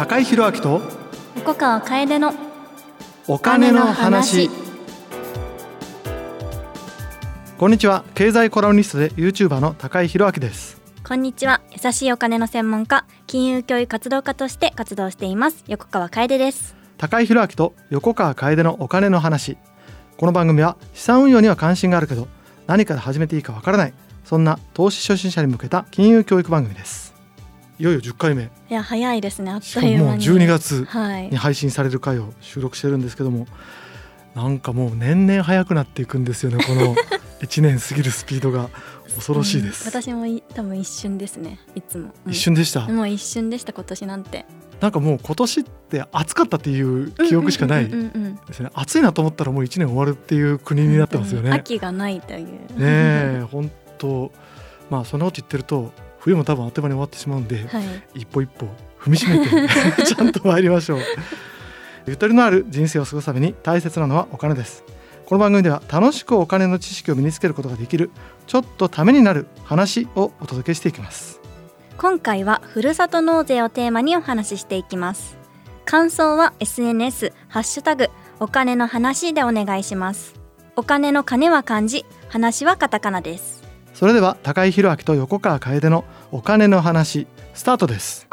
高井宏明と横川楓のお金の話。こんにちは。経済コラムニストで YouTuber の高井宏明です。こんにちは。優しいお金の専門家金融教育活動家として活動しています。横川楓です。高井宏明と横川楓のお金の話。この番組は資産運用には関心があるけど何から始めていいかわからないそんな投資初心者に向けた金融教育番組ですいよいよ10回目。いや早いですね。あっという間に。12月はい。に配信される回を収録してるんですけどもなんかもう年々早くなっていくんですよね この1年過ぎるスピードが。恐ろしいです、うん。私もい多分一瞬ですね。いつも、うん。一瞬でした、もう一瞬でした今年なんて。なんかもう今年って暑かったっていう記憶しかないですね。暑いなと思ったらもう1年終わるっていう国になってますよね。ね秋がないという。え本当。まあそんなこと言ってると冬も多分あっという間に終わってしまうんで、はい。一歩一歩踏みしめて ちゃんと参りましょう。ゆとりのある人生を過ごすために大切なのはお金です。この番組では楽しくお金の知識を身につけることができるちょっとためになる話をお届けしていきます。今回はふるさと納税をテーマにお話ししていきます。感想は SNS ハッシュタグお金の話でお願いします。お金の金は漢字話はカタカナですそれでは高井宏明と横川楓のお金の話スタートです。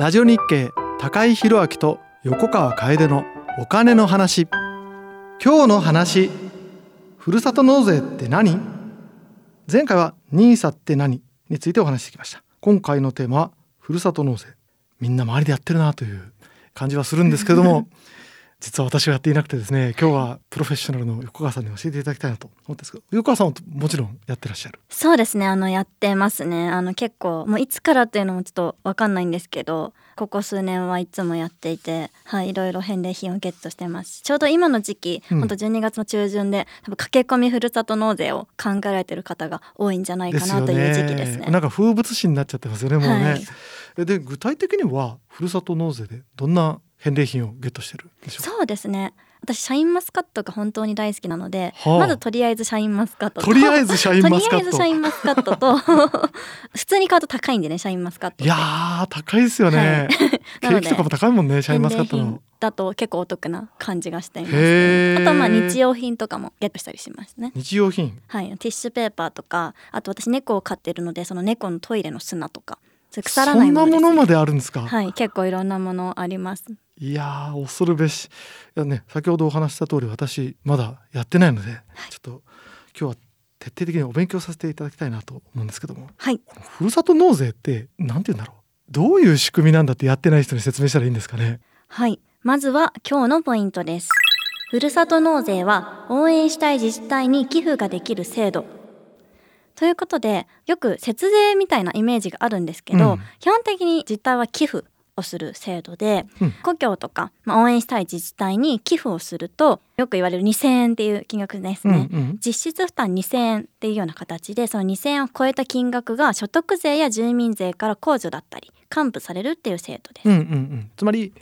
ラジオ日経高井宏明と横川楓のお金の話。今日の話ふるさと納税って何？前回は NISA って何についてお話してきました。今回のテーマはふるさと納税。みんな周りでやってるなという感じはするんですけども実は私はやっていなくてですね今日はプロフェッショナルの横川さんに教えていただきたいなと思ってんですけど横川さんはもちろんやってらっしゃる？そうですねあのやってますね。あの結構もういつからっていうのもちょっとわかんないんですけどここ数年はいつもやっていてはいいろいろ返礼品をゲットしてます。ちょうど今の時期、うん。ほんと12月の中旬で多分駆け込みふるさと納税を考えられてる方が多いんじゃないかなという時期ですね。なんか風物詩になっちゃってますよねもうね、はい。えで具体的にはふるさと納税でどんな返礼品をゲットしてるそうですね。私シャインマスカットが本当に大好きなので、はあ。まずとりあえずシャインマスカットと。とりあえずシャインマスカット。とりあえずシャインマスカットと。普通に買うと高いんでねシャインマスカットいやー高いですよね、ケなのでーキとかも高いもんねシャインマスカットの。だと結構お得な感じがしています、へー。あとはまあ日用品とかもゲットしたりしますね。日用品。はい。ティッシュペーパーとかあと私猫を飼ってるのでその猫のトイレの砂とか。それ腐らそんないものです、ね、なものまであるんですか、はい。結構いろんなものありますい、やー恐るべし。いやね先ほどお話しした通り私まだやってないので、ちょっと今日は徹底的にお勉強させていただきたいなと思うんですけども。はい。ふるさと納税ってなんて言うんだろう。どういう仕組みなんだってやってない人に説明したらいいんですかね。はい。まずは今日のポイントです。ふるさと納税は応援したい自治体に寄付ができる制度。ということでよく節税みたいなイメージがあるんですけど、うん。基本的に自治体は寄付をする制度で、うん。故郷とか、まあ、応援したい自治体に寄付をするとよく言われる2,000円っていう金額ですね、うんうん。実質負担2,000円っていうような形でその2,000円を超えた金額が所得税や住民税から控除だったり還付されるっていう制度です。うんうんうん、つまり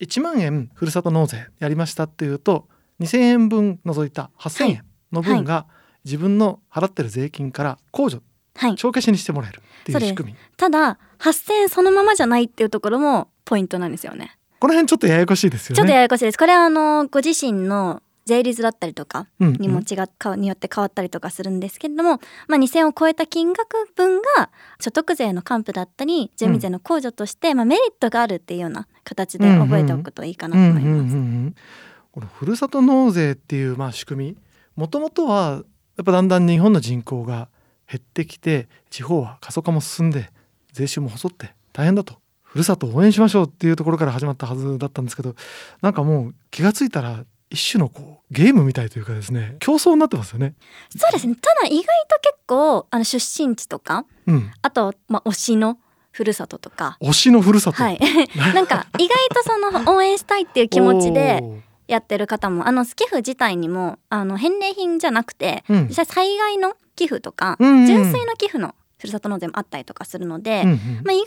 1万円ふるさと納税やりましたっていうと2,000円分除いた8,000円の分が自分の払ってる税金から控除はい、帳消しにしてもらえるっていそう仕組みただ8,000円そのままじゃないっていうところもポイントなんですよね。この辺ちょっとややこしいですよね。ちょっとややこしいです。これはあのご自身の税率だったりとかうんうんにも違っかによって変わったりとかするんですけれども、まあ、2,000円を超えた金額分が所得税の還付だったり住民税の控除として、まあ、メリットがあるっていうような形で覚えておくといいかなと思います。うんうんうんうんこのふるさと納税っていうまあ仕組みもともとはやっぱだんだん日本の人口が減ってきて地方は過疎化も進んで税収も細って大変だと。ふるさとを応援しましょうっていうところから始まったはずだったんですけどなんかもう気がついたら一種のこうゲームみたいというかですね競争になってますよね。そうですね。ただ意外と結構あの出身地とかうん、あと、まあ、推しのふるさととか、推しのふるさと、はい、なんか意外とその応援したいっていう気持ちでやってる方もあの寄付自体にもあの返礼品じゃなくてうん。実際災害の寄付とか、うんうん純粋な寄付のふるさと納税もあったりとかするので、うんうんまあ、意外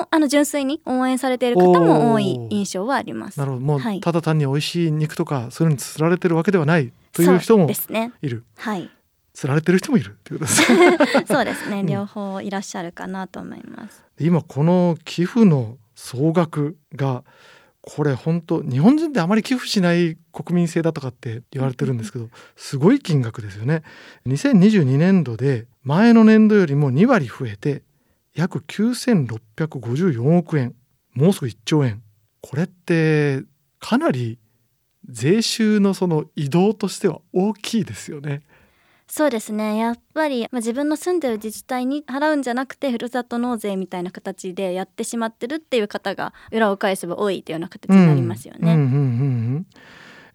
とあの純粋に応援されている方も多い印象はあります。なるほど。もうはい。ただ単に美味しい肉とかそういうのに釣られてるわけではないという人そうもですね。いる。はい、釣られてる人もいるっていうことです そうですね。ん両方いらっしゃるかなと思います。今この寄付の総額がこれ本当日本人ってあまり寄付しない国民性だとかって言われてるんですけどすごい金額ですよね。2022年度で前の年度よりも2割増えて約9654億円もうすぐ1兆円これってかなり税収のその移動としては大きいですよね。そうですね。やっぱり、まあ、自分の住んでる自治体に払うんじゃなくてふるさと納税みたいな形でやってしまってるっていう方が裏を返せば多いというような形になりますよね。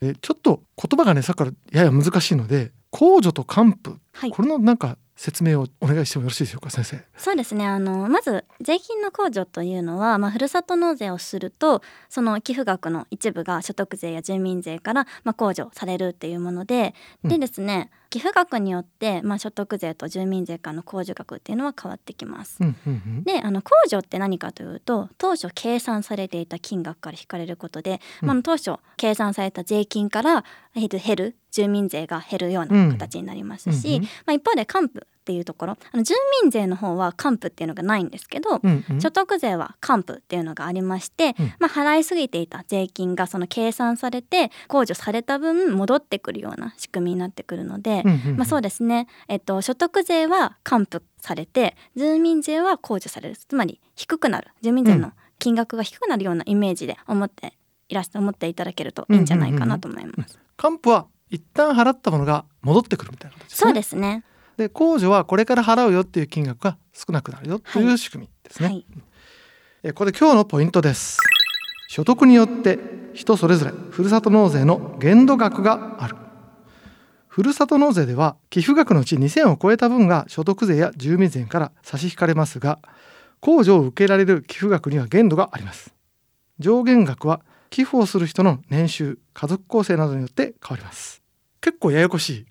えちょっと言葉がねさっきからやや難しいので控除と還付、はい、これのなんか説明をお願いしてもよろしいでしょうか先生。そうですね。あのまず税金の控除というのは、まあ、ふるさと納税をするとその寄付額の一部が所得税や住民税から、まあ、控除されるっていうもので、うん、でですね寄付額によって、まあ、所得税と住民税からの控除額っていうのは変わってきます。うんうんうん、であの控除って何かというと当初計算されていた金額から引かれることで、うん、まあ、当初計算された税金から減る住民税が減るような形になりますし、うんうん、まあ、一方で還付っていうところ。あの住民税の方は還付っていうのがないんですけど、うんうん、所得税は還付っていうのがありまして、うん、まあ、払いすぎていた税金がその計算されて控除された分戻ってくるような仕組みになってくるので、うんうんうん、まあ、そうですね、えっと、所得税は還付されて住民税は控除される。つまり低くなる。住民税の金額が低くなるようなイメージで思っていらして思っていただけるといいんじゃないかなと思います。うんうんうん、還付は一旦払ったものが戻ってくるみたいな、ね、そうですねで控除はこれから払うよっていう金額が少なくなるよという仕組みですね、はい。えこれ今日のポイントです。所得によって人それぞれふるさと納税の限度額がある。ふるさと納税では寄付額のうち2000を超えた分が所得税や住民税から差し引かれますが控除を受けられる寄付額には限度があります。上限額は寄付をする人の年収家族構成などによって変わります。結構ややこしい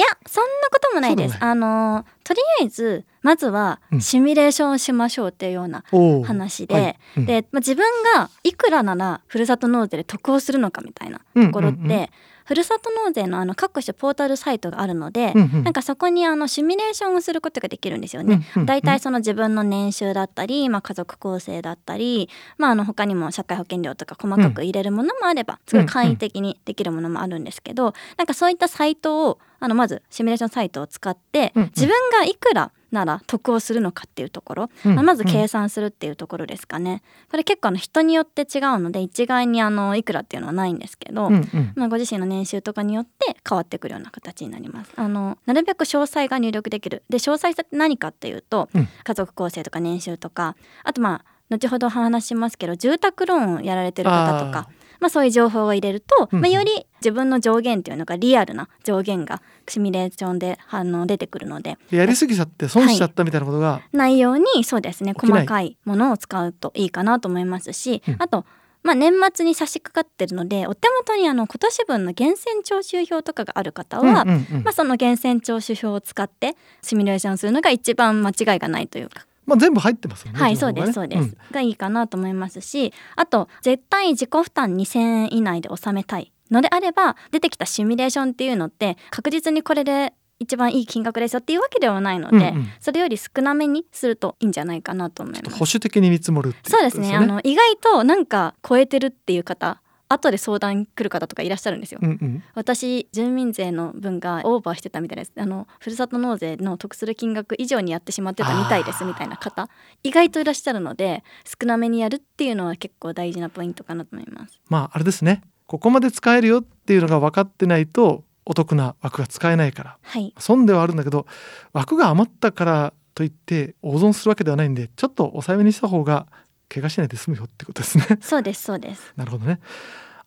いやそんなこともないです。あのとりあえずまずはシミュレーションしましょうっていうような話で、はい。うん、で、まあ、自分がいくらならふるさと納税で得をするのかみたいなところって、うんうんうんふるさと納税のあの各種ポータルサイトがあるので、うんうん、なんかそこにあのシミュレーションをすることができるんですよね。だいたいその自分の年収だったり、まあ、家族構成だったり、まあ、あの他にも社会保険料とか細かく入れるものもあれば、すごい簡易的にできるものもあるんですけど、なんかそういったサイトをあのまずシミュレーションサイトを使って自分がいくらなら得をするのかっていうところ、うん、まあ、まず計算するっていうところですかね。これ結構あの人によって違うので一概にあのいくらっていうのはないんですけど、うんうん、まあ、ご自身の年収とかによって変わってくるような形になります。あのなるべく詳細が入力できる。で詳細って何かっていうと、うん、家族構成とか年収とかあとまあ後ほど話しますけど住宅ローンをやられてる方とかまあ、そういう情報を入れると、まあ、より自分の上限っていうのがリアルな上限がシミュレーションであの出てくるので。やりすぎちゃって損しちゃったみたいなことが、はい、ないようにそうですね細かいものを使うといいかなと思いますし、うん、あとまあ、年末に差し掛かってるのでお手元にあの今年分の源泉徴収票とかがある方は、うんうんうん、まあ、その源泉徴収票を使ってシミュレーションするのが一番間違いがないというか。まあ、全部入ってますよね。はい、そうですそうです、うん、がいいかなと思いますしあと絶対自己負担2,000円以内で収めたいのであれば出てきたシミュレーションっていうのって確実にこれで一番いい金額ですよっていうわけではないので、うんうん、それより少なめにするといいんじゃないかなと思います。保守的に見積もる、ね、そうですね。あの意外となんか超えてるっていう方後で相談来る方とかいらっしゃるんですよ、うんうん、私住民税の分がオーバーしてたみたいです。あのふるさと納税の得する金額以上にやってしまってたみたいですみたいな方意外といらっしゃるので少なめにやるっていうのは結構大事なポイントかなと思います。まああれですねここまで使えるよっていうのが分かってないとお得な枠が使えないから、はい、損ではあるんだけど枠が余ったからといって大損するわけではないんでちょっと抑えめにした方が怪我しないで済むよってことですね。そうですそうです。なるほどね。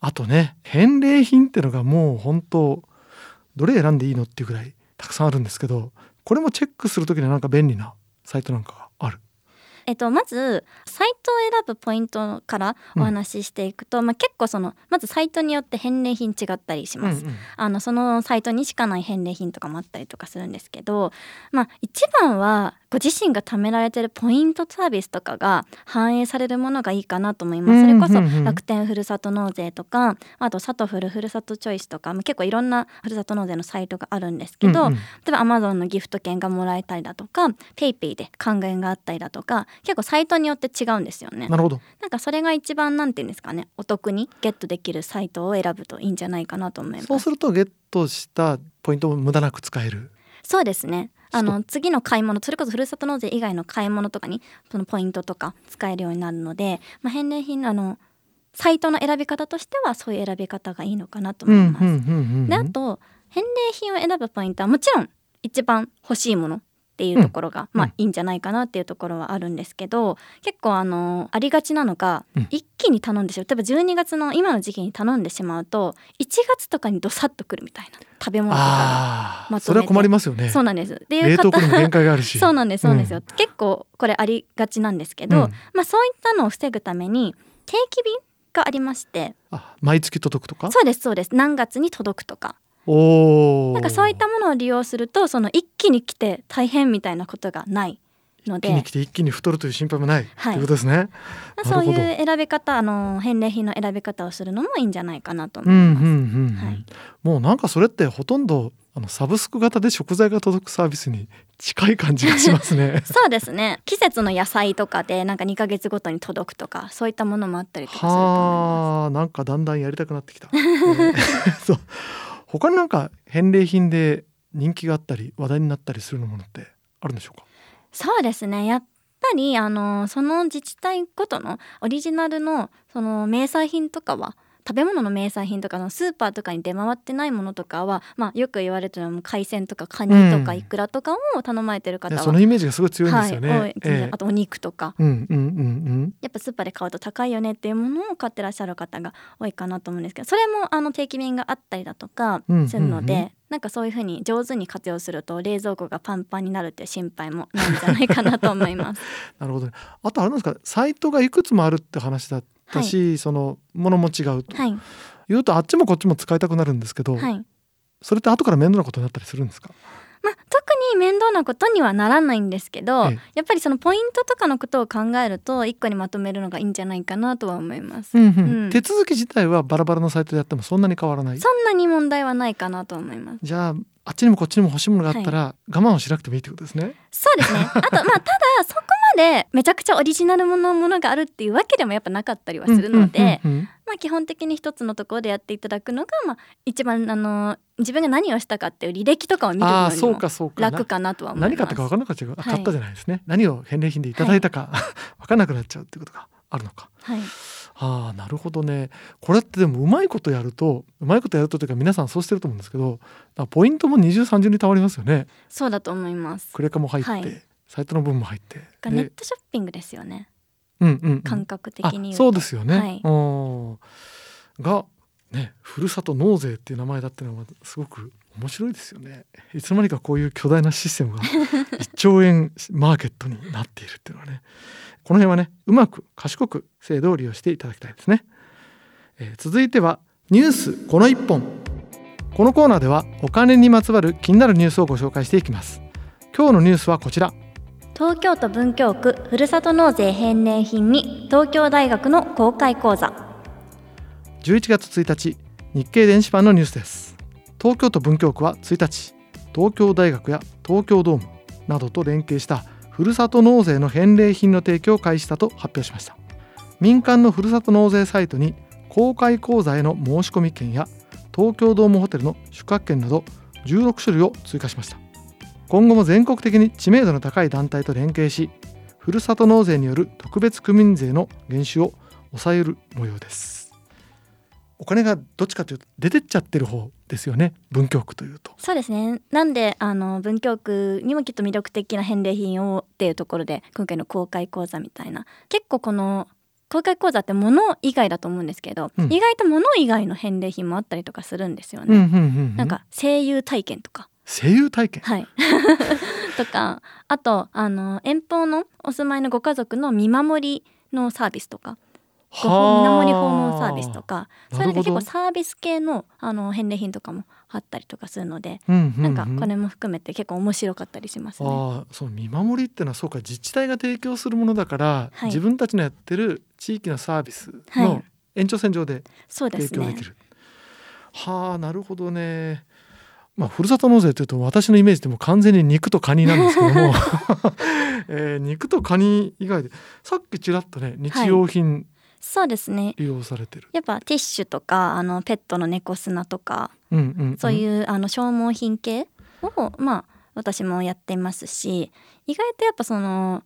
あとね返礼品っていうのがもう本当どれ選んでいいのっていうぐらいたくさんあるんですけどこれもチェックする時にはなんか便利なサイトなんか。えっと、まずサイトを選ぶポイントからお話ししていくと、うん、まあ、結構そのまずサイトによって返礼品違ったりします、うんうん、あのそのサイトにしかない返礼品とかもあったりとかするんですけど、まあ、一番はご自身が貯められてるポイントサービスとかが反映されるものがいいかなと思います。それこそ楽天ふるさと納税とかあとサトフルふるさとチョイスとか結構いろんなふるさと納税のサイトがあるんですけど、うんうん、例えばアマゾンのギフト券がもらえたりだとか PayPay で還元があったりだとか結構サイトによって違うんですよね。なるほど。なんかそれが一番なんていうんですかねお得にゲットできるサイトを選ぶといいんじゃないかなと思います。そうするとゲットしたポイントも無駄なく使えるそうですね。あの次の買い物それこそふるさと納税以外の買い物とかにそのポイントとか使えるようになるので、まあ、返礼品のあのサイトの選び方としてはそういう選び方がいいのかなと思います。であと返礼品を選ぶポイントはもちろん一番欲しいものっていうところが、うん、まあいいんじゃないかなっていうところはあるんですけど結構あのありがちなのが、うん、一気に頼んでしまう。例えば12月の今の時期に頼んでしまうと1月とかにどさっとくるみたいな食べ物とかまそれは困りますよね。そうなんです。っていう方限界があるし。そうなんですそうなんですよ、うん、結構これありがちなんですけど、まあそういったのを防ぐために定期便がありまして。毎月届くとか？そうですそうです。何月に届くとか。おなんかそういったものを利用するとその一気に来て大変みたいなことがないので。一気に来て一気に太るという心配もない、はい、とい。うことですね。そういう選び方あの返礼品の選び方をするのもいいんじゃないかなと思います。はい、もうなんかそれってほとんどあのサブスク型で食材が届くサービスに近い感じがしますね。そうですね。季節の野菜とかでなんか2か月ごとに届くとかそういったものもあったりとかすると思います。なんかだんだんやりたくなってきた、えー、そう他になんか返礼品で人気があったり話題になったりするものってあるんでしょうか？そうですね。やっぱりあのその自治体ごとのオリジナルのその名産品とかは食べ物の名産品とかのスーパーとかに出回ってないものとかは、まあ、よく言われてるのは海鮮とかカニとかイクラとかを頼まれてる方は、うん、そのイメージがすごい強いんですよね、はいえー、あとお肉とか、うんうんうんうん、やっぱスーパーで買うと高いよねっていうものを買ってらっしゃる方が多いかなと思うんですけどそれもあの定期便があったりだとかするので、うん。うんうんなんかそういうふうに上手に活用すると冷蔵庫がパンパンになるっていう心配もないんじゃないかなと思います。なるほど、ね、あとあれなんですかサイトがいくつもあるって話だったし、はい、そのものも違うと、はい、言うとあっちもこっちも使いたくなるんですけど、はい、それって後から面倒なことになったりするんですか？まあ、特に面倒なことにはならないんですけど、やっぱりそのポイントとかのことを考えると一個にまとめるのがいいんじゃないかなとは思います、うんうん。うん、手続き自体はバラバラのサイトでやってもそんなに変わらない。そんなに問題はないかなと思います。じゃああっちにもこっちにも欲しいものがあったら、我慢をしなくてもいいってことですね。そうですね。あとまあただそこまでめちゃくちゃオリジナルものものがあるっていうわけでもやっぱなかったりはするので、まあ、基本的に一つのところでやっていただくのが、まあ、一番あの自分が何をしたかっていう履歴とかを見るのにも楽かなとは思います。何買ったか分からなかった、買ったじゃないですね。何を返礼品でいただいたか、はい、分からなくなっちゃうってことがあるのか。はいああなるほどね。これってでもうまいことやるとうまいことやるとというか皆さんそうしてると思うんですけどポイントも二重三重にたまりますよね。そうだと思います。クレカも入って、はい、サイトの分も入って。ネットショッピングですよね。うんうん、うん、感覚的にそうですよね、はい、がねふるさと納税っていう名前だっていうのはすごく面白いですよね。いつの間にかこういう巨大なシステムが 1兆円マーケットになっているっていうのはね。この辺はねうまく賢く制度を利用していただきたいですね、えー、続いてはニュースこの一本。このコーナーではお金にまつわる気になるニュースをご紹介していきます。今日のニュースはこちら。東京都文京区ふるさと納税返礼品に東京大学の公開講座。11月1日日経電子版のニュースです東京都文京区は1日東京大学や東京ドームなどと連携したふるさと納税の返礼品の提供を開始したと発表しました。民間のふるさと納税サイトに公開講座への申し込み券や東京ドームホテルの宿泊券など16種類を追加しました。今後も全国的に知名度の高い団体と連携しふるさと納税による特別区民税の減収を抑える模様です。お金がどっちかというと出てっちゃってる方ですよね。文京区というと。そうですね。なんであの文京区にもきっと魅力的な返礼品をっていうところで今回の公開講座みたいな。結構この公開講座って物以外だと思うんですけど、うん、意外と物以外の返礼品もあったりとかするんですよね、うんうんうんうん、なんか声優体験とか。声優体験？はい。とかあとあの遠方のお住まいのご家族の見守りのサービスとか見守り訪問サービスとかそれで結構サービス系のあの返礼品とかもあったりとかするので、うんうんうん、なんかこれも含めて結構面白かったりしますね。あその見守りっていうのはそうか自治体が提供するものだから、はい、自分たちのやってる地域のサービスの延長線上で提供できる。は、ね、あなるほどね。まあ、ふるさと納税というと私のイメージでも完全に肉とカニなんですけども、えー肉とカニ以外でさっきちらっとね日用品そうですね。利用されてる、やっぱティッシュとかあのペットの猫砂とかうんうんうん。そういう、あの消耗品系をまあ私もやってますし意外とやっぱその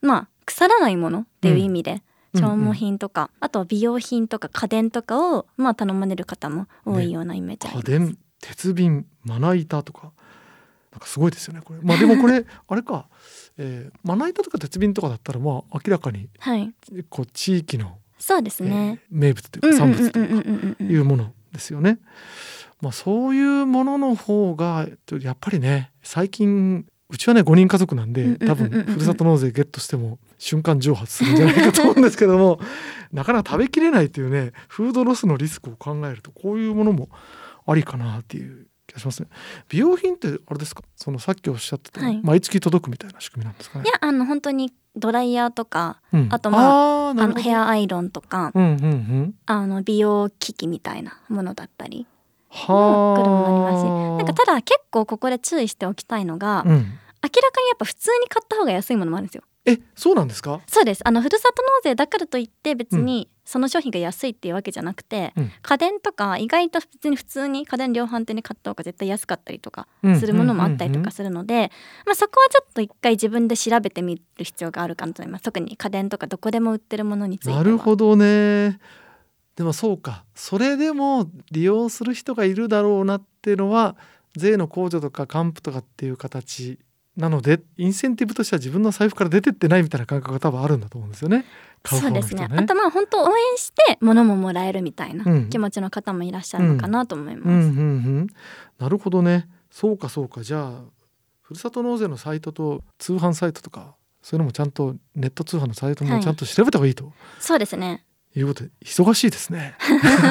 まあ腐らないものっていう意味で、うん。消耗品とか、あと美容品とか家電とかをまあ頼まれる方も多いようなイメージあります、家電鉄瓶まな板とか。なんかすごいですよねこれ。まあでもこれ あれか、えーまな板とか鉄瓶とかだったらまあ明らかにはい。こう地域の、そうですね、えー名物というか産物というかいうものですよね。まあそういうものの方がやっぱりね最近うちはね5人家族なんで多分ふるさと納税ゲットしても瞬間蒸発するんじゃないかと思うんですけども なかなか食べきれないというねフードロスのリスクを考えるとこういうものもありかなっていう気がしますね。美容品ってあれですか？そのさっきおっしゃってた、はい。毎月届くみたいな仕組みなんですかね？い。やあの本当にドライヤーとかうん。あとまああのヘアアイロンとかうんうんうん。あの美容機器みたいなものだったりは来るものありますしあなんかただ結構ここで注意しておきたいのが、うん。明らかにやっぱ普通に買った方が安いものもあるんですよえそうなんですか？そうです。あのふるさと納税だからといって別にその商品が安いっていうわけじゃなくて、うん。家電とか意外と別に普通に家電量販店で買った方が絶対安かったりとかうん。するものもあったりとかするので、まあ、そこはちょっと一回自分で調べてみる必要があるかなと思います。特に家電とかどこでも売ってるものについては。なるほどね。でもそうか。それでも利用する人がいるだろうなっていうのは税の控除とか還付とかっていう形なのでインセンティブとしては自分の財布から出てってないみたいな感覚が多分あるんだと思うんですよね。買うそうですね。ねあとまあ本当応援して物ももらえるみたいなうん。気持ちの方もいらっしゃるのかなと思います、うんうんうんなるほどね。そうかそうか。じゃあふるさと納税のサイトと通販サイトとかそういうのもちゃんとネット通販のサイトもちゃんと調べた方がいいと、そうですね。いうことで忙しいですね。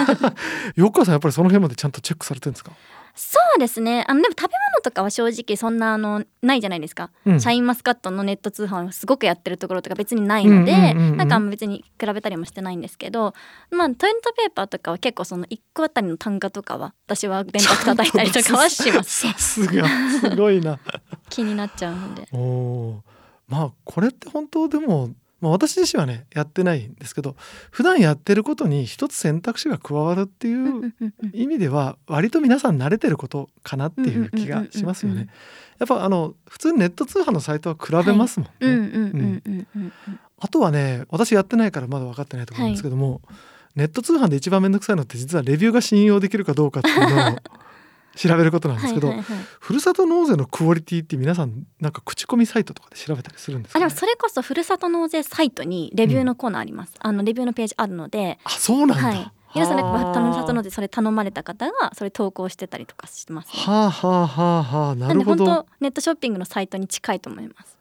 よかさんやっぱりその辺までちゃんとチェックされてるんですか？そうですね。あのでも食べ物とかは正直そんなあのないじゃないですか、うん。シャインマスカットのネット通販をすごくやってるところとか別にないので、うんなんかあんま別に比べたりもしてないんですけどまあトイレットペーパーとかは結構その1個あたりの単価とかは私は電卓叩いたりとかはします。さすが。すごいな。気になっちゃうので。おおまあこれって本当でも、まあ、私自身はねやってないんですけど普段やってることに一つ選択肢が加わるっていう意味では割と皆さん慣れてることかなっていう気がしますよね。やっぱあの普通にネット通販のサイトは比べますもんね。あとはね私やってないからまだ分かってないところなんですけども、ネット通販で一番面倒くさいのって実はレビューが信用できるかどうかっていうのを調べることなんですけど、はいはいはい。ふるさと納税のクオリティって皆さんなんか口コミサイトとかで調べたりするんですか、ね、あでもそれこそふるさと納税サイトにレビューのコーナーあります、あのレビューのページあるので。あそうなんだ、はい。皆さんふるさと納税それ頼まれた方がそれ投稿してたりとかしてます、ね、はあはあはあはあなるほなんで本ど当ネットショッピングのサイトに近いと思います。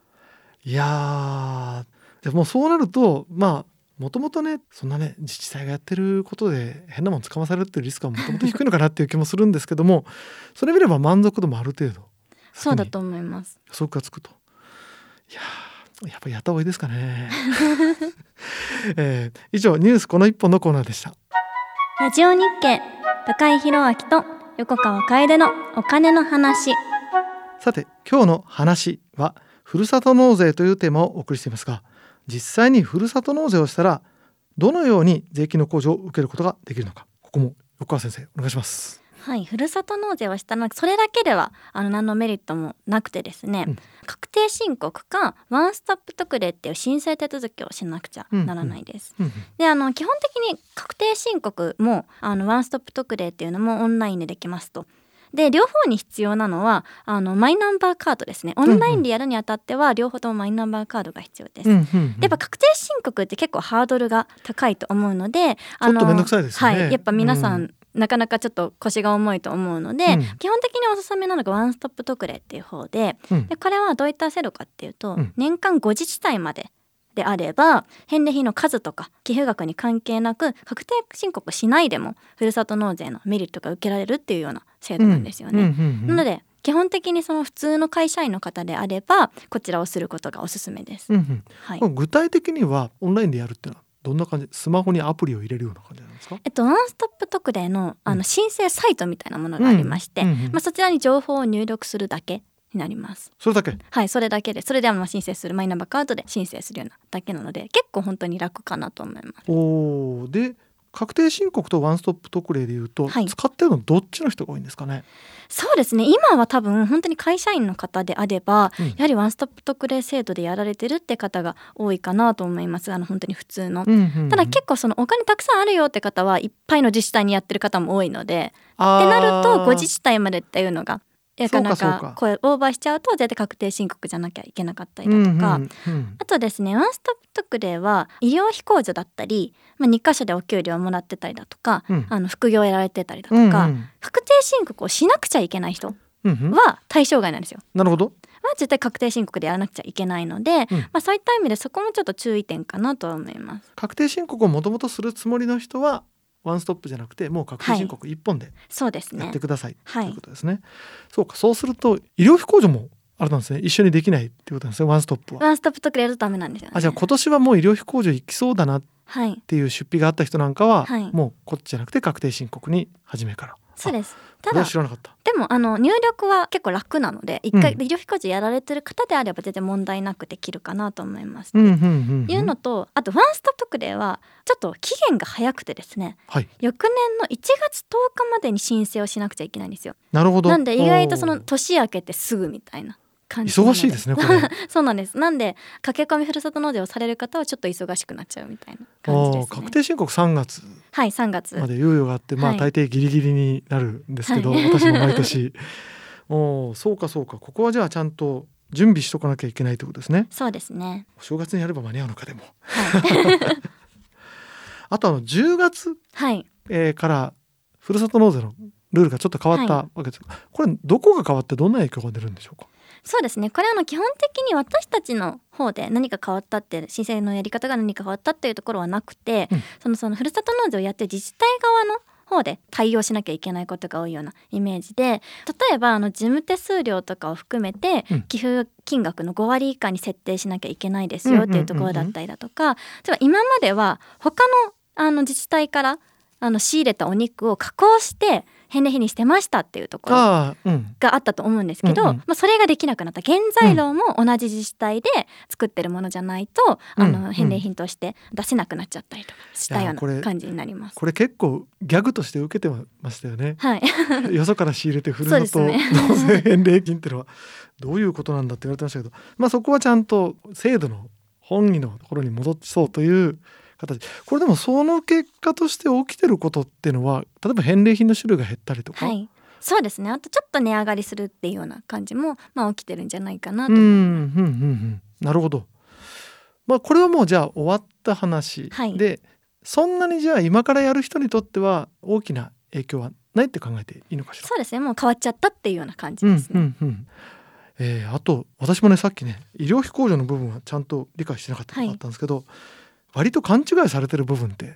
いやー。でもそうなるとまあもともとねそんなね自治体がやってることで変なもん捕まされるっていうリスクはもともと低いのかなっていう気もするんですけども それ見れば満足度もある程度そうだと思います。予測がつくと。いやーやっぱりやった方がいいですかね、えー以上ニュースこの一本のコーナーでした。ラジオ日経高井宏明と横川楓のお金の話。さて今日の話はふるさと納税というテーマをお送りしていますが実際にふるさと納税をしたらどのように税金の控除を受けることができるのか。ここも横川先生お願いします。はい、ふるさと納税はしたのそれだけではあの何のメリットもなくてですね、うん。確定申告かワンストップ特例っていう申請手続きをしなくちゃならないです。うんうん。であの基本的に確定申告もあのワンストップ特例っていうのもオンラインでできますと。で両方に必要なのはあのマイナンバーカードですね。オンラインでやるにあたっては両方ともマイナンバーカードが必要です。うんうんうん。やっぱ確定申告って結構ハードルが高いと思うのであのちょっと面倒くさいですよね。はい、やっぱ皆さん、うなかなかちょっと腰が重いと思うので、うん。基本的におすすめなのがワンストップ特例っていう方でうん。でこれはどういった制度かっていうと、うん。年間5自治体までであれば返礼品の数とか寄付額に関係なく確定申告しないでもふるさと納税のメリットが受けられるっていうような制度なんですよね。なので基本的にその普通の会社員の方であればこちらをすることがおすすめです。うんうん。はい。これ具体的にはオンラインでやるってのはどんな感じ？スマホにアプリを入れるような感じなんですか？えっと、ワンストップ特例のあうん。の申請サイトみたいなものがありまして、うんうんうん。まあ、そちらに情報を入力するだけになります。それだけ？はい、それだけで、それであの申請するマイナンバーカードで申請するようなだけなので、結構本当に楽かなと思います。おーで確定申告とワンストップ特例でいうと、はい使ってるのどっちの人が多いんですかね？そうですね。今は多分本当に会社員の方であれば、うんやはりワンストップ特例制度でやられてるって方が多いかなと思います。あの本当に普通の。うんうんうんただ結構そのお金たくさんあるよって方はいっぱいの自治体にやってる方も多いのでってなるとご自治体までっていうのがなかなかこれオーバーしちゃうと絶対確定申告じゃなきゃいけなかったりだとか、うんうんうんあとですねワンストップ特例は医療費控除だったり、まあ、2箇所でお給料をもらってたりだとか、うん。あの副業をやられてたりだとうんか、うん。確定申告をしなくちゃいけない人はうんうん。対象外なんですよ。なるほど。は絶対確定申告でやらなくちゃいけないので、うん。まあ、そういった意味でそこもちょっと注意点かなとは思います。確定申告をもともとするつもりの人はワンストップじゃなくてもう確定申告一本でそうですねやってください、はいということですね。そうかそうすると医療費控除もあれなんですね一緒にできないっていうことなんですねワンストップは。ワンストップ特例やるとダメなんですよね。あじゃあ今年はもう医療費控除行きそうだなっはいていう出費があった人なんかは、はいもうこっちじゃなくて確定申告に初めから。そうです。ただ。でもあの入力は結構楽なので一回うん医療費控除やられてる方であれば全然問題なくできるかなと思います。うんうん。いうのとあとワンストップ特例はちょっと期限が早くてですねはい。翌年の1月10日までに申請をしなくちゃいけないんですよ。なるほど。なんで意外とその年明けてすぐみたいな忙しいですね。そうなんです。なんで駆け込みふるさと納税をされる方はちょっと忙しくなっちゃうみたいな感じですね。確定申告3月はい3月。まで猶予があって、まあはい。大抵ギリギリになるんですけど、はい。私も毎年。おーそうかそうか。ここはじゃあちゃんと準備しとかなきゃいけないってことですね。そうですね。お正月にやれば間に合うのかでも。はい。あとあの10月、はい。えーからふるさと納税のルールがちょっと変わったはわけです、これどこが変わってどんな影響が出るんでしょうか？そうですね。これはあの基本的に私たちの方で何か変わったって申請のやり方が何か変わったっていうところはなくて、うん。そのそのふるさと納税をやってる自治体側の方で対応しなきゃいけないことが多いようなイメージで例えばあの事務手数料とかを含めてうん。寄付金額の5割以下に設定しなきゃいけないですよっていうところだったりだとか、例えば今までは他のあの自治体からあの仕入れたお肉を加工して返礼品にしてましたっていうところがあったと思うんですけど、うんうん。まあ、それができなくなった原材料も同じ自治体で作ってるものじゃないと、あうんうん。の返礼品として出せなくなっちゃったりとかしたような感じになります。これ結構ギャグとして受けてましたよね。はい、よそから仕入れてふるさとそう納税 返礼金っていうのはどういうことなんだって言われてましたけどまあそこはちゃんと制度の本意のところに戻そうという形。これでもその結果として起きてることっていうのは例えば返礼品の種類が減ったりとか、はい、そうですね。あとちょっと値上がりするっていうような感じも、まあ、起きてるんじゃないかなとうんうんうんうん。なるほど。まあこれはもうじゃあ終わった話、はい。でそんなにじゃあ今からやる人にとっては大きな影響はないって考えていいのかしら？そうですね。もう変わっちゃったっていうような感じうんですね。うんうんえーあと私もねさっきね医療費控除の部分はちゃんと理解してなかったのがあったんですけど、割と勘違いされてる部分って例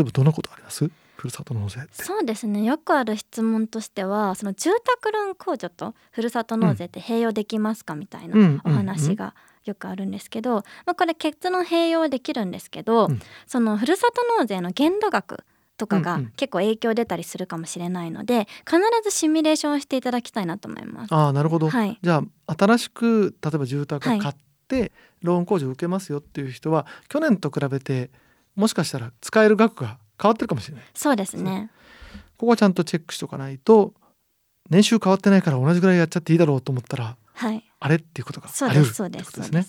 えばどんなことあります？ふるさと納税って。そうですね。よくある質問としてはその住宅ローン控除とふるさと納税って併用できますかみたいなうん。お話がよくあるんですけど、まあ、これ結論併用できるんですけど、うん。そのふるさと納税の限度額とかがうんうん。結構影響出たりするかもしれないので必ずシミュレーションをしていただきたいなと思います。ああなるほど、はい、じゃあ新しく例えば住宅を買って、ローン控除を受けますよっていう人は去年と比べてもしかしたら使える額が変わってるかもしれない。そうですね。ここはちゃんとチェックしておかないと年収変わってないから同じぐらいやっちゃっていいだろうと思ったらはい。あれっていうことがあり得るってことですね。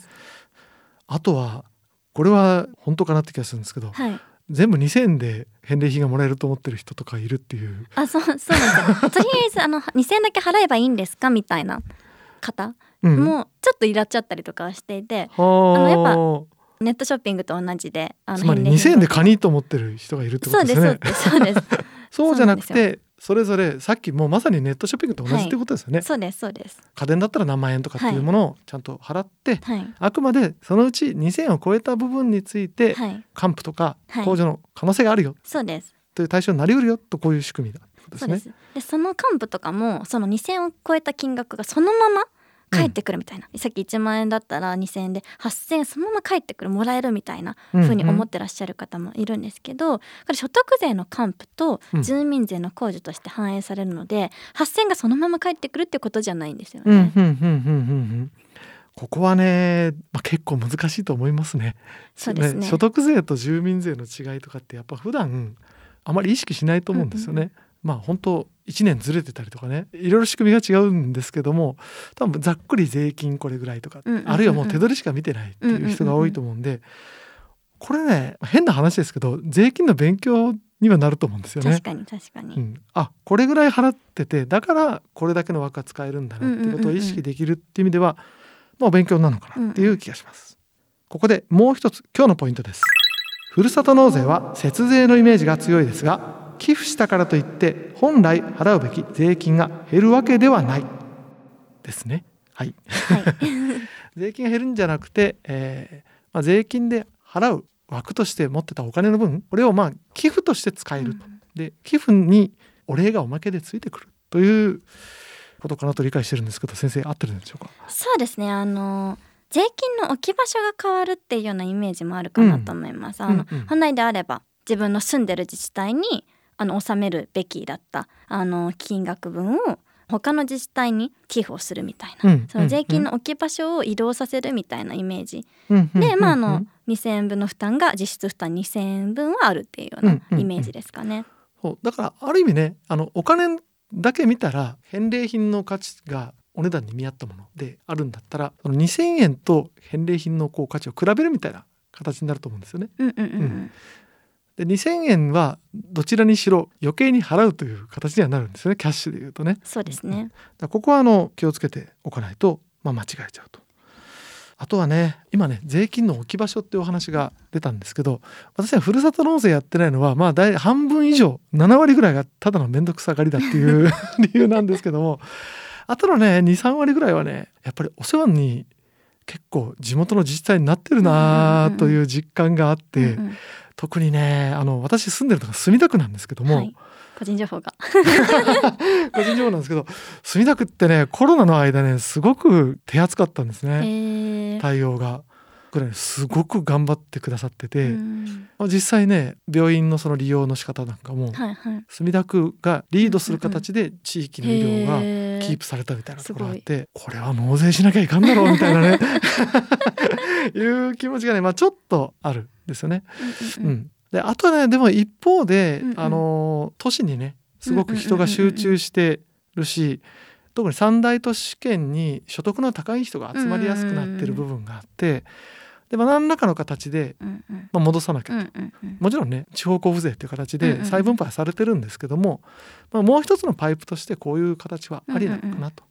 あとはこれは本当かなって気がするんですけど、はい。全部2,000円で返礼品がもらえると思ってる人とかいるっていう。あそうそうなんですよ。とりあえずあの2000円だけ払えばいいんですか？みたいな方。うんもちょっとイラっちゃったりとかしていて、はのやっぱあネットショッピングと同じであのつまり返礼品2,000円でカニと思ってる人がいるってことですすね。そうですそうです そうじゃなくてそれぞれさっきもうまさにネットショッピングと同じってことですよね、そうですそうです。家電だったら何万円とかっていうものをちゃんと払って、はい。あくまでそのうち2,000円を超えた部分についてはい。還付とかはい。控除の可能性があるよ。そうです。という対象になりうるよとこういう仕組みだそうです。でその幹部とかもその2000を超えた金額がそのまま返ってくるみたいな、さっき1万円だったら2,000円で8,000円そのまま返ってくるもらえるみたいな風に思ってらっしゃる方もいるんですけど、これ所得税の還付と住民税の控除として反映されるので、8,000円がそのまま返ってくるってことじゃないんですよね。うんうんうんうんうん。ここはね、まあ、結構難しいと思いますね。そうですね。所得税と住民税の違いとかってやっぱ普段あまり意識しないと思うんですよね。うん。まあ本当1年ずれてたりとかねいろいろ仕組みが違うんですけども多分ざっくり税金これぐらいとか、うんうんうんうんあるいはもう手取りしか見てないっていう人が多いと思うんで、これね変な話ですけど税金の勉強にはなると思うんですよね確。かに確かに、うん、あこれぐらい払っててだからこれだけの枠が使えるんだなっていうことを意識できるっていう意味では、まあ、お勉強なのかなっていう気がします。ここでもう一つ今日のポイントです。ふるさと納税は節税のイメージが強いですが寄付したからといって本来払うべき税金が減るわけではない。ですね。はい、はい。税金が減るんじゃなくて、えーまあ、税金で払う枠として持ってたお金の分これをまあ寄付として使えると。で寄付にお礼がおまけでついてくるということかなと理解してるんですけど先生合ってるんでしょうか？そうですね。あの税金の置き場所が変わるっていうようなイメージもあるかなと思います。あのうんうん。本来であれば自分の住んでる自治体にあの納めるべきだったあの金額分を他の自治体に寄付をするみたいな、うんその税金の置き場所を移動させるみたいなイメージ、うんうんでまああのうん2,000円分の負担が実質負担2,000円分はあるっていうようなイメージですかね。そうだからある意味ねあのお金だけ見たら返礼品の価値がお値段に見合ったものであるんだったらその2,000円と返礼品のこう価値を比べるみたいな形になると思うんですよね。うんうんうんうん。うんで2,000円はどちらにしろ余計に払うという形にはなるんですよねキャッシュで言うとね。そうですね。だからここはあの気をつけておかないと、まあ、間違えちゃうと。あとはね今ね税金の置き場所っていうお話が出たんですけど私はふるさと納税やってないのはまあ大半分以上7割ぐらいがただの面倒くさがりだっていう 理由なんですけどもあとのね23割ぐらいはねやっぱりお世話に結構地元の自治体になってるなあという実感があって、うんうん特にねあの私住んでるのが墨田区なんですけども、はい、個人情報が。個人情報なんですけど墨田区ってねコロナの間ねすごく手厚かったんですへねー。対応が。これねすごく頑張ってくださってて、実際ね病院のその利用の仕方なんかもはいはい。墨田区がリードする形で地域の医療がキープされたみたいなところがあってこれは納税しなきゃいかんだろうみたいなね。いう気持ちがね、まあ、ちょっとある。んですよね。うんうんうん。うん、であとはねでも一方で、うんうん。あの都市にねすごく人が集中してるし、特に三大都市圏に所得の高い人が集まりやすくなってる部分があって、でまあ、何らかの形で、うんうん。まあ、戻さなきゃ、うんうんうん。もちろんね地方交付税っていう形うんうんで再分配されてるんですけども、まあ、もう一つのパイプとしてこういう形はありなのかなと。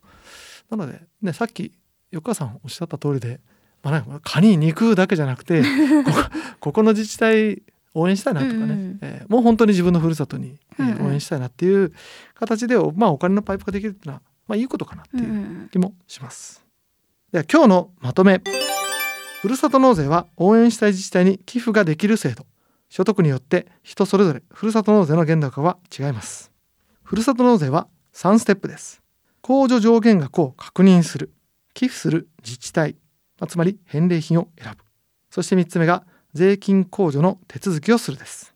なので、ね、さっき横川さんおっしゃった通りで、まあね、カニ肉だけじゃなくて ここの自治体応援したいなとかね、うんうんえーもう本当に自分のふるさとに、えーうんうん応援したいなっていう形で、おまあ、お金のパイプができるっていうのは、まあ、いいことかなってうんういうん。気もします。では今日のまとめ。ふるさと納税は応援したい自治体に寄付ができる制度。所得によって人それぞれふるさと納税の限度額は違います。ふるさと納税は3ステップです。控除上限額を確認する。寄付する自治体、まあつまり返礼品を選ぶ。そして3つ目が税金控除の手続きをするです。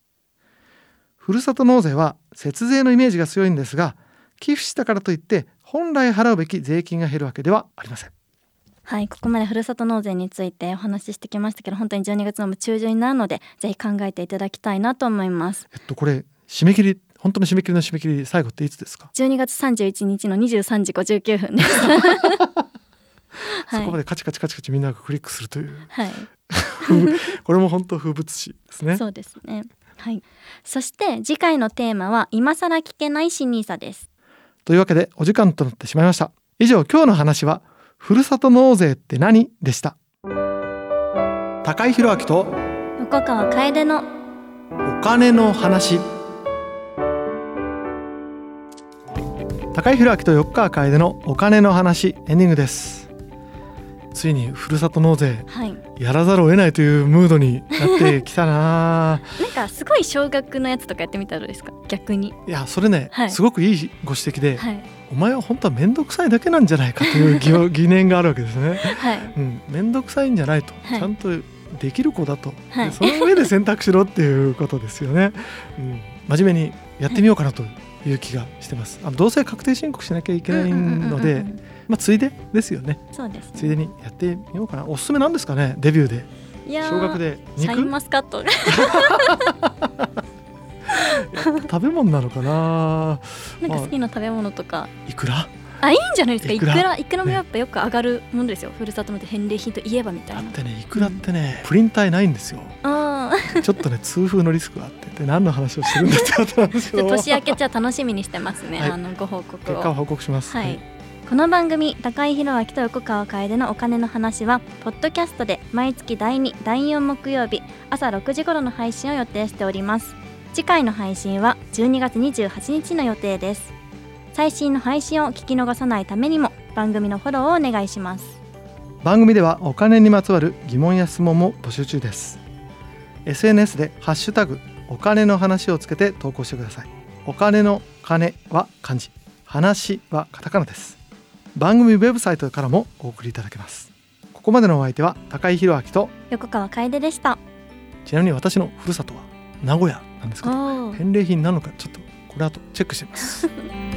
ふるさと納税は節税のイメージが強いんですが寄付したからといって本来払うべき税金が減るわけではありません。はい、ここまでふるさと納税についてお話ししてきましたけど本当に12月の中旬になるのでぜひ考えていただきたいなと思います。えっとこれ締め切り本当の締め切りの締め切り最後っていつですか、12月31日の23時59分です はい。そこまでカチカチカチカチみんながクリックするという。はい、これも本当風物詩ですね。そうですね。はい。そして次回のテーマは今更聞けない新ニーサです。というわけでお時間となってしまいました。以上今日の話はふるさと納税って何でした。高井宏明と横川楓のお金の話。高井宏明と横川楓のお金の話エンディングですついにふるさと納税はい。やらざるを得ないというムードになってきたな。なんかすごい少額のやつとかやってみたらですか？逆に。いやそれね、はい。すごくいいご指摘で、はい。お前は本当は面倒くさいだけなんじゃないかという疑 疑念があるわけですね。はい。うん、面倒くさいんじゃないと、はい。ちゃんとできる子だと、その上で選択しろっていうことですよね。うん、真面目にやってみようかなという気がしてます。あのどうせ確定申告しなきゃいけないのうんうんうんうんでうん、まあついでですよね。そうですついでにやってみようかな。おすすめなんですかね、デビューで。いやー小学で肉？シャインマスカット。食べ物なのかな？なんか好きな食べ物とか。いくら？あいいんじゃないですか。いくら？らいくらもやっぱよく上がるものですよ、ふるさとの返礼品といえばみたいな。だってね、いくらってね、プリン体ないんですよ。あちょっとね痛風のリスクがあって。で何の話をしてるんだってことなんですけどあ年明けじゃあ楽しみにしてますね、はい。あのご報告結果をを報告します。はい、この番組高井宏明と横川楓のお金の話はポッドキャストで毎月第2第4木曜日朝6時頃の配信を予定しております。次回の配信は12月28日の予定です。最新の配信を聞き逃さないためにも番組のフォローをお願いします。番組ではお金にまつわる疑問や質問も募集中です。SNS でハッシュタグお金の話をつけて投稿してください。お金の金は漢字。話はカタカナです。番組ウェブサイトからもお送りいただけます。ここまでのお相手は高井宏明と横川楓でした。ちなみに私のふるさとは名古屋なんですけど返礼品なのかちょっとこれ後チェックしてみます